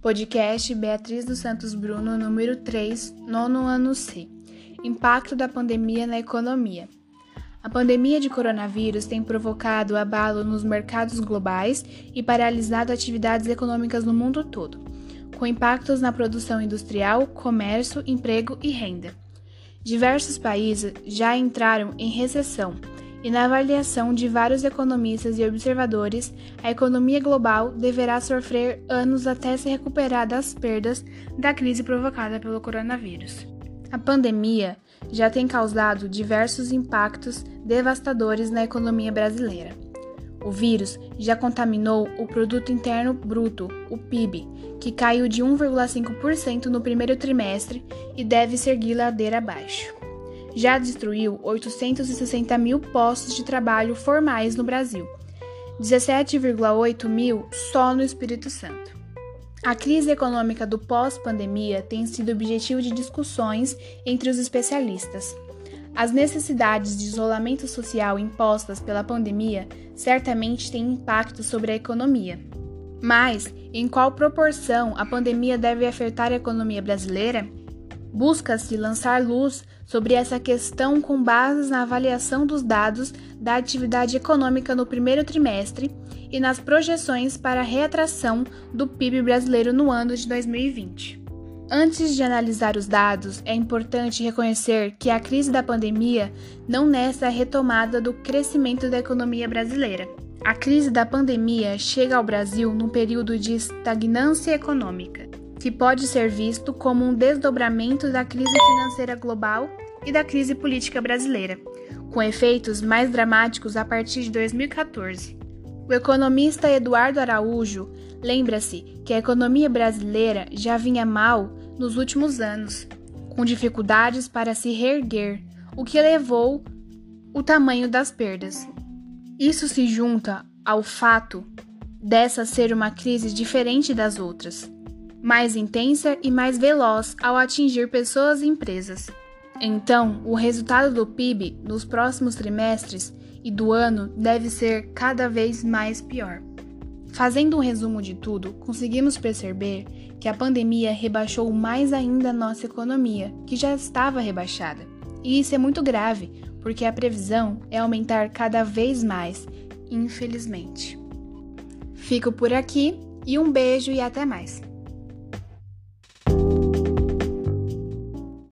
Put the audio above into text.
Podcast Beatriz dos Santos Bruno, número 3, nono ano C. Impacto da pandemia na economia. A pandemia de coronavírus tem provocado abalo nos mercados globais e paralisado atividades econômicas no mundo todo, com impactos na produção industrial, comércio, emprego e renda. Diversos países já entraram em recessão e na avaliação de vários economistas e observadores, a economia global deverá sofrer anos até se recuperar das perdas da crise provocada pelo coronavírus. A pandemia já tem causado diversos impactos devastadores na economia brasileira. O vírus já contaminou o Produto Interno Bruto, o PIB, que caiu de 1,5% no primeiro trimestre e deve seguir ladeira abaixo já destruiu 860 mil postos de trabalho formais no Brasil, 17,8 mil só no Espírito Santo. A crise econômica do pós-pandemia tem sido objetivo de discussões entre os especialistas. As necessidades de isolamento social impostas pela pandemia certamente têm impacto sobre a economia. Mas, em qual proporção a pandemia deve afetar a economia brasileira? Busca-se lançar luz sobre essa questão com base na avaliação dos dados da atividade econômica no primeiro trimestre e nas projeções para a reatração do PIB brasileiro no ano de 2020. Antes de analisar os dados, é importante reconhecer que a crise da pandemia não nessa retomada do crescimento da economia brasileira. A crise da pandemia chega ao Brasil num período de estagnância econômica que pode ser visto como um desdobramento da crise financeira global e da crise política brasileira, com efeitos mais dramáticos a partir de 2014. O economista Eduardo Araújo lembra-se que a economia brasileira já vinha mal nos últimos anos, com dificuldades para se reerguer, o que levou o tamanho das perdas. Isso se junta ao fato dessa ser uma crise diferente das outras mais intensa e mais veloz ao atingir pessoas e empresas. Então, o resultado do PIB nos próximos trimestres e do ano deve ser cada vez mais pior. Fazendo um resumo de tudo, conseguimos perceber que a pandemia rebaixou mais ainda a nossa economia, que já estava rebaixada. E isso é muito grave, porque a previsão é aumentar cada vez mais, infelizmente. Fico por aqui e um beijo e até mais.